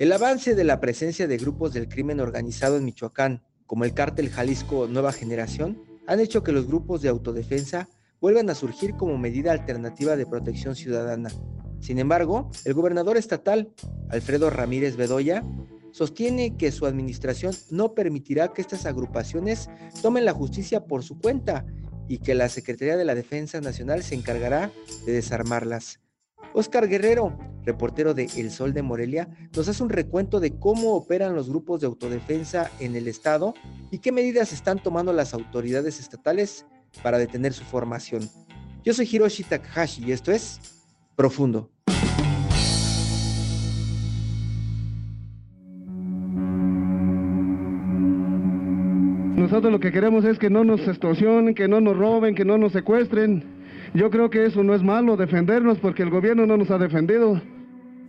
El avance de la presencia de grupos del crimen organizado en Michoacán, como el cártel Jalisco Nueva Generación, han hecho que los grupos de autodefensa vuelvan a surgir como medida alternativa de protección ciudadana. Sin embargo, el gobernador estatal, Alfredo Ramírez Bedoya, sostiene que su administración no permitirá que estas agrupaciones tomen la justicia por su cuenta y que la Secretaría de la Defensa Nacional se encargará de desarmarlas. Oscar Guerrero, reportero de El Sol de Morelia, nos hace un recuento de cómo operan los grupos de autodefensa en el estado y qué medidas están tomando las autoridades estatales para detener su formación. Yo soy Hiroshi Takahashi y esto es Profundo. Nosotros lo que queremos es que no nos extorsionen, que no nos roben, que no nos secuestren. Yo creo que eso no es malo, defendernos, porque el gobierno no nos ha defendido.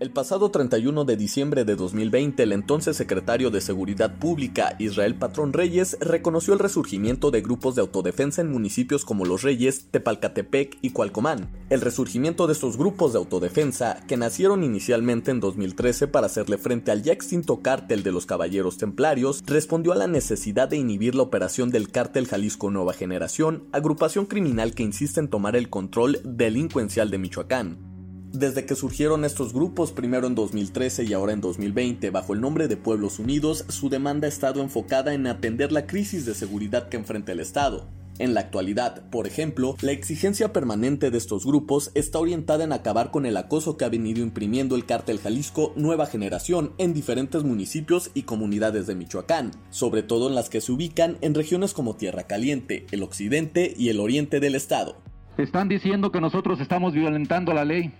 El pasado 31 de diciembre de 2020, el entonces secretario de Seguridad Pública, Israel Patrón Reyes, reconoció el resurgimiento de grupos de autodefensa en municipios como Los Reyes, Tepalcatepec y Cualcomán. El resurgimiento de estos grupos de autodefensa, que nacieron inicialmente en 2013 para hacerle frente al ya extinto cártel de los Caballeros Templarios, respondió a la necesidad de inhibir la operación del cártel Jalisco Nueva Generación, agrupación criminal que insiste en tomar el control delincuencial de Michoacán. Desde que surgieron estos grupos, primero en 2013 y ahora en 2020, bajo el nombre de Pueblos Unidos, su demanda ha estado enfocada en atender la crisis de seguridad que enfrenta el Estado. En la actualidad, por ejemplo, la exigencia permanente de estos grupos está orientada en acabar con el acoso que ha venido imprimiendo el cártel Jalisco Nueva Generación en diferentes municipios y comunidades de Michoacán, sobre todo en las que se ubican en regiones como Tierra Caliente, el occidente y el oriente del estado. Están diciendo que nosotros estamos violentando la ley.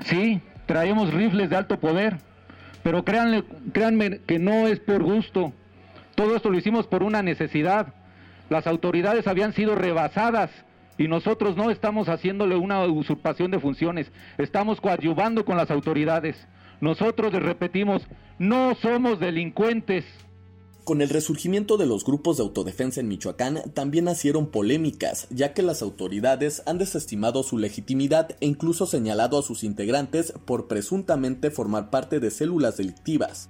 Sí, traemos rifles de alto poder, pero créanle, créanme que no es por gusto. Todo esto lo hicimos por una necesidad. Las autoridades habían sido rebasadas y nosotros no estamos haciéndole una usurpación de funciones, estamos coadyuvando con las autoridades. Nosotros les repetimos, no somos delincuentes. Con el resurgimiento de los grupos de autodefensa en Michoacán también nacieron polémicas, ya que las autoridades han desestimado su legitimidad e incluso señalado a sus integrantes por presuntamente formar parte de células delictivas.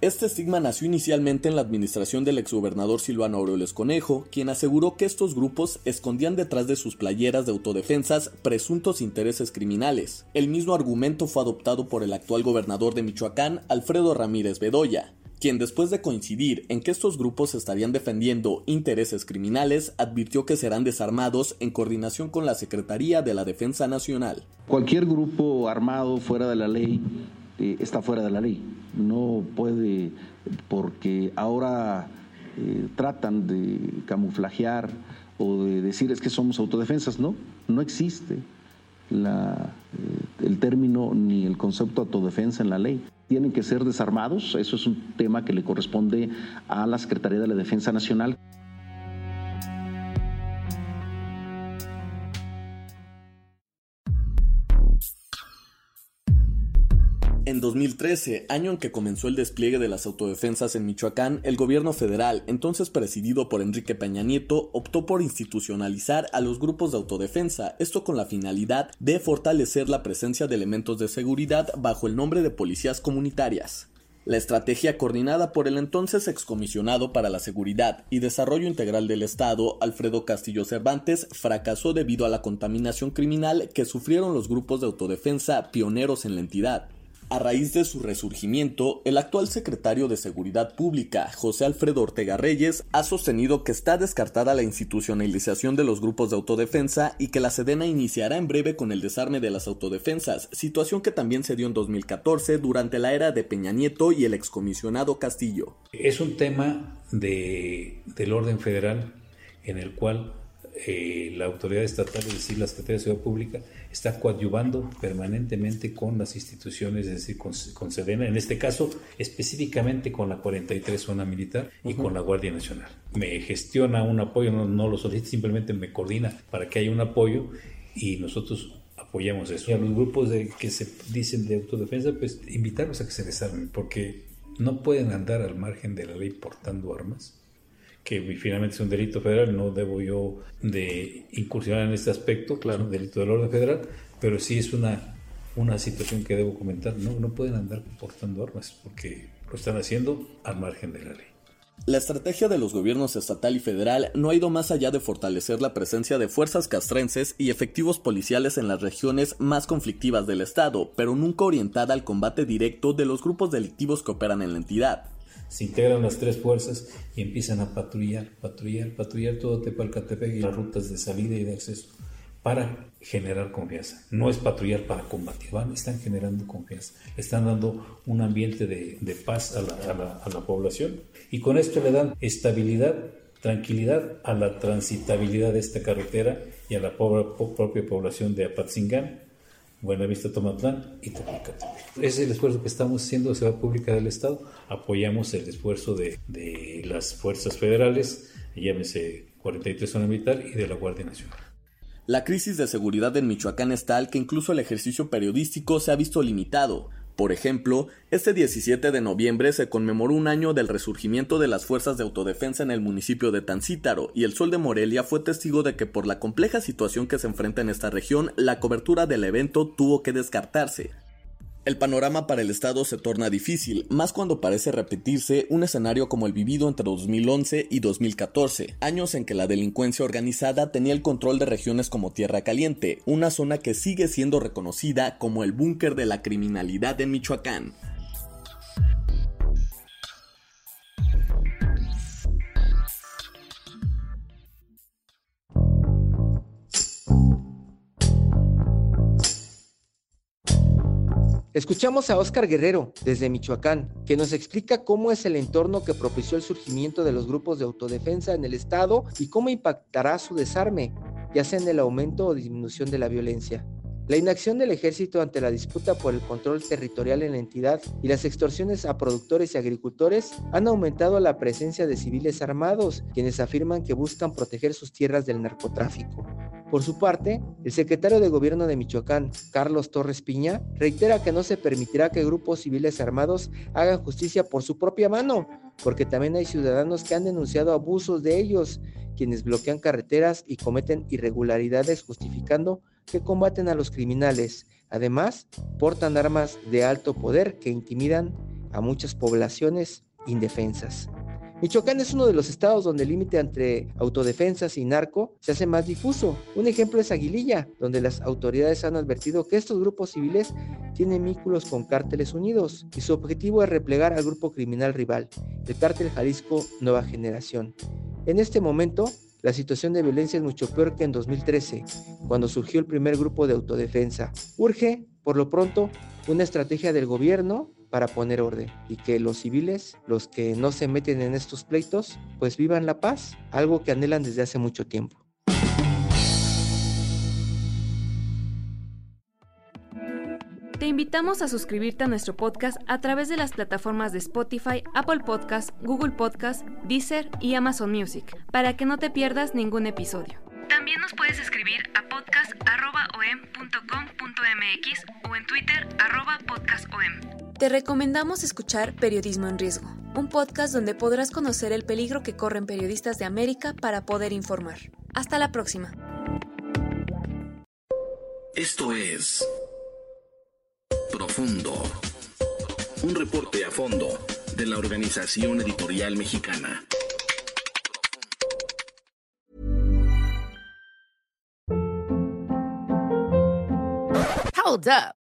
Este estigma nació inicialmente en la administración del exgobernador Silvano Aureoles Conejo, quien aseguró que estos grupos escondían detrás de sus playeras de autodefensas presuntos intereses criminales. El mismo argumento fue adoptado por el actual gobernador de Michoacán, Alfredo Ramírez Bedoya, quien después de coincidir en que estos grupos estarían defendiendo intereses criminales, advirtió que serán desarmados en coordinación con la Secretaría de la Defensa Nacional. Cualquier grupo armado fuera de la ley eh, está fuera de la ley. No puede, porque ahora eh, tratan de camuflajear o de decir es que somos autodefensas. No, no existe la, eh, el término ni el concepto autodefensa en la ley tienen que ser desarmados. Eso es un tema que le corresponde a la Secretaría de la Defensa Nacional. En 2013, año en que comenzó el despliegue de las autodefensas en Michoacán, el gobierno federal, entonces presidido por Enrique Peña Nieto, optó por institucionalizar a los grupos de autodefensa, esto con la finalidad de fortalecer la presencia de elementos de seguridad bajo el nombre de policías comunitarias. La estrategia coordinada por el entonces excomisionado para la Seguridad y Desarrollo Integral del Estado, Alfredo Castillo Cervantes, fracasó debido a la contaminación criminal que sufrieron los grupos de autodefensa pioneros en la entidad. A raíz de su resurgimiento, el actual secretario de Seguridad Pública, José Alfredo Ortega Reyes, ha sostenido que está descartada la institucionalización de los grupos de autodefensa y que la Sedena iniciará en breve con el desarme de las autodefensas, situación que también se dio en 2014 durante la era de Peña Nieto y el excomisionado Castillo. Es un tema de, del orden federal en el cual eh, la autoridad estatal, es decir, la Secretaría de Seguridad Pública, está coadyuvando permanentemente con las instituciones, es decir, con, Sedena, en este caso específicamente con la 43 Zona Militar y con la Guardia Nacional. Me gestiona un apoyo, no, lo solicita, simplemente me coordina para que haya un apoyo y nosotros apoyamos eso. Y a los grupos de, que se dicen de autodefensa, pues invitarlos a que se desarmen, porque no pueden andar al margen de la ley portando armas que finalmente es un delito federal, no debo yo de incursionar en este aspecto, claro, un delito del orden federal, pero sí es una, una situación que debo comentar. No, no pueden andar portando armas porque lo están haciendo al margen de la ley. La estrategia de los gobiernos estatal y federal no ha ido más allá de fortalecer la presencia de fuerzas castrenses y efectivos policiales en las regiones más conflictivas del Estado, pero nunca orientada al combate directo de los grupos delictivos que operan en la entidad se integran las tres fuerzas y empiezan a patrullar, patrullar, patrullar todo Tepalcatepec y las rutas de salida y de acceso para generar confianza. No es patrullar para combatir, van, están generando confianza, están dando un ambiente de, paz a la, población y con esto le dan estabilidad, tranquilidad a la transitabilidad de esta carretera y a la propia población de Apatzingán Buenavista Tomatlán y Tepalcatepec. Es el esfuerzo que estamos haciendo de Seguridad Pública del Estado. Apoyamos el esfuerzo de, de las fuerzas federales, llámese 43 Zona Militar y de la Guardia Nacional. La crisis de seguridad en Michoacán es tal que incluso el ejercicio periodístico se ha visto limitado. Por ejemplo, este 17 de noviembre se conmemoró un año del resurgimiento de las fuerzas de autodefensa en el municipio de Tancítaro, y el Sol de Morelia fue testigo de que por la compleja situación que se enfrenta en esta región, la cobertura del evento tuvo que descartarse. El panorama para el Estado se torna difícil, más cuando parece repetirse un escenario como el vivido entre 2011 y 2014, años en que la delincuencia organizada tenía el control de regiones como Tierra Caliente, una zona que sigue siendo reconocida como el búnker de la criminalidad en Michoacán. Escuchamos a Óscar Guerrero desde Michoacán, que nos explica cómo es el entorno que propició el surgimiento de los grupos de autodefensa en el Estado y cómo impactará su desarme, ya sea en el aumento o disminución de la violencia. La inacción del ejército ante la disputa por el control territorial en la entidad y las extorsiones a productores y agricultores han aumentado la presencia de civiles armados, quienes afirman que buscan proteger sus tierras del narcotráfico. Por su parte, el secretario de Gobierno de Michoacán, Carlos Torres Piña, reitera que no se permitirá que grupos civiles armados hagan justicia por su propia mano, porque también hay ciudadanos que han denunciado abusos de ellos, quienes bloquean carreteras y cometen irregularidades justificando que combaten a los criminales. Además, portan armas de alto poder que intimidan a muchas poblaciones indefensas. Michoacán es uno de los estados donde el límite entre autodefensas y narco se hace más difuso. Un ejemplo es Aguililla, donde las autoridades han advertido que estos grupos civiles tienen vínculos con cárteles unidos y su objetivo es replegar al grupo criminal rival, el cártel Jalisco Nueva Generación. En este momento, la situación de violencia es mucho peor que en 2013, cuando surgió el primer grupo de autodefensa. Urge, por lo pronto, una estrategia del gobierno para poner orden y que los civiles, los que no se meten en estos pleitos, pues vivan la paz, algo que anhelan desde hace mucho tiempo. Te invitamos a suscribirte a nuestro podcast a través de las plataformas de Spotify, Apple Podcast, Google Podcast, Deezer y Amazon Music, para que no te pierdas ningún episodio. También nos puedes escribir a podcast.om.com.mx o en Twitter podcastom. Te recomendamos escuchar Periodismo en Riesgo, un podcast donde podrás conocer el peligro que corren periodistas de América para poder informar. Hasta la próxima. Esto es Profundo, un reporte a fondo de la Organización Editorial Mexicana. Hold up.